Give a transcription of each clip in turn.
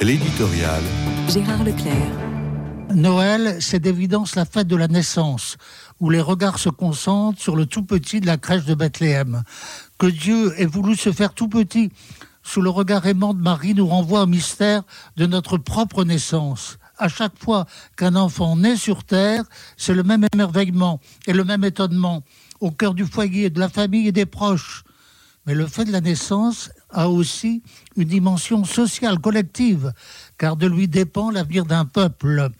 L'éditorial. Gérard Leclerc. Noël, c'est d'évidence la fête de la naissance, où les regards se concentrent sur le tout petit de la crèche de Bethléem. Que Dieu ait voulu se faire tout petit, sous le regard aimant de Marie, nous renvoie au mystère de notre propre naissance. À chaque fois qu'un enfant naît sur terre, c'est le même émerveillement et le même étonnement au cœur du foyer, de la famille et des proches. Mais le fait de la naissance a aussi une dimension sociale, collective, car de lui dépend l'avenir d'un peuple.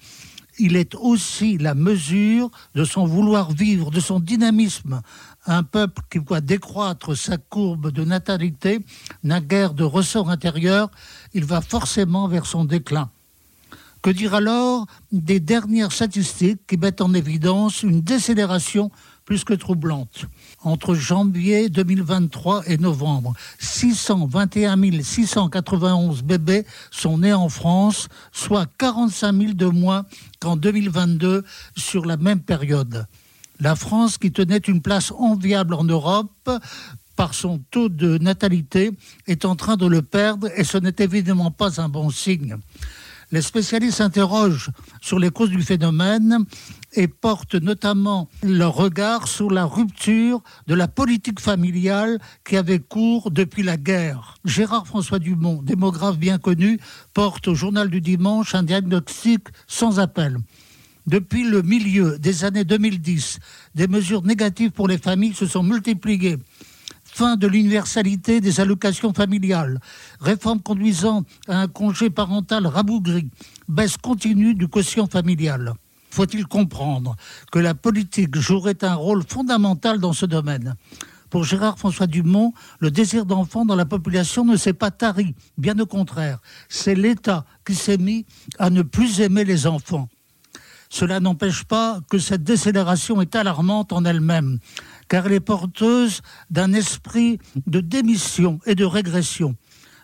Il est aussi la mesure de son vouloir vivre, de son dynamisme. Un peuple qui voit décroître sa courbe de natalité n'a guère de ressort intérieur, il va forcément vers son déclin. Que dire alors des dernières statistiques qui mettent en évidence une décélération plus que troublante entre janvier 2023 et novembre. 621 691 bébés sont nés en France, soit 45 000 de moins qu'en 2022 sur la même période. La France, qui tenait une place enviable en Europe, par son taux de natalité, est en train de le perdre et ce n'est évidemment pas un bon signe. Les spécialistes s'interrogent sur les causes du phénomène et portent notamment leur regard sur la rupture de la politique familiale qui avait cours depuis la guerre. Gérard François Dumont, démographe bien connu, porte au journal du dimanche un diagnostic sans appel. Depuis le milieu des années 2010, des mesures négatives pour les familles se sont multipliées fin de l'universalité des allocations familiales, réforme conduisant à un congé parental rabougri, baisse continue du quotient familial. Faut-il comprendre que la politique jouerait un rôle fondamental dans ce domaine? Pour Gérard François Dumont, le désir d'enfant dans la population ne s'est pas tari, bien au contraire. C'est l'État qui s'est mis à ne plus aimer les enfants. Cela n'empêche pas que cette décélération est alarmante en elle-même car elle est porteuse d'un esprit de démission et de régression.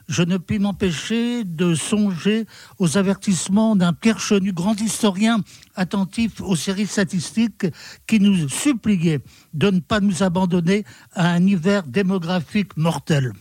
Je ne puis m'empêcher de songer aux avertissements d'un Pierre Chenu, grand historien attentif aux séries statistiques, qui nous suppliait de ne pas nous abandonner à un hiver démographique mortel.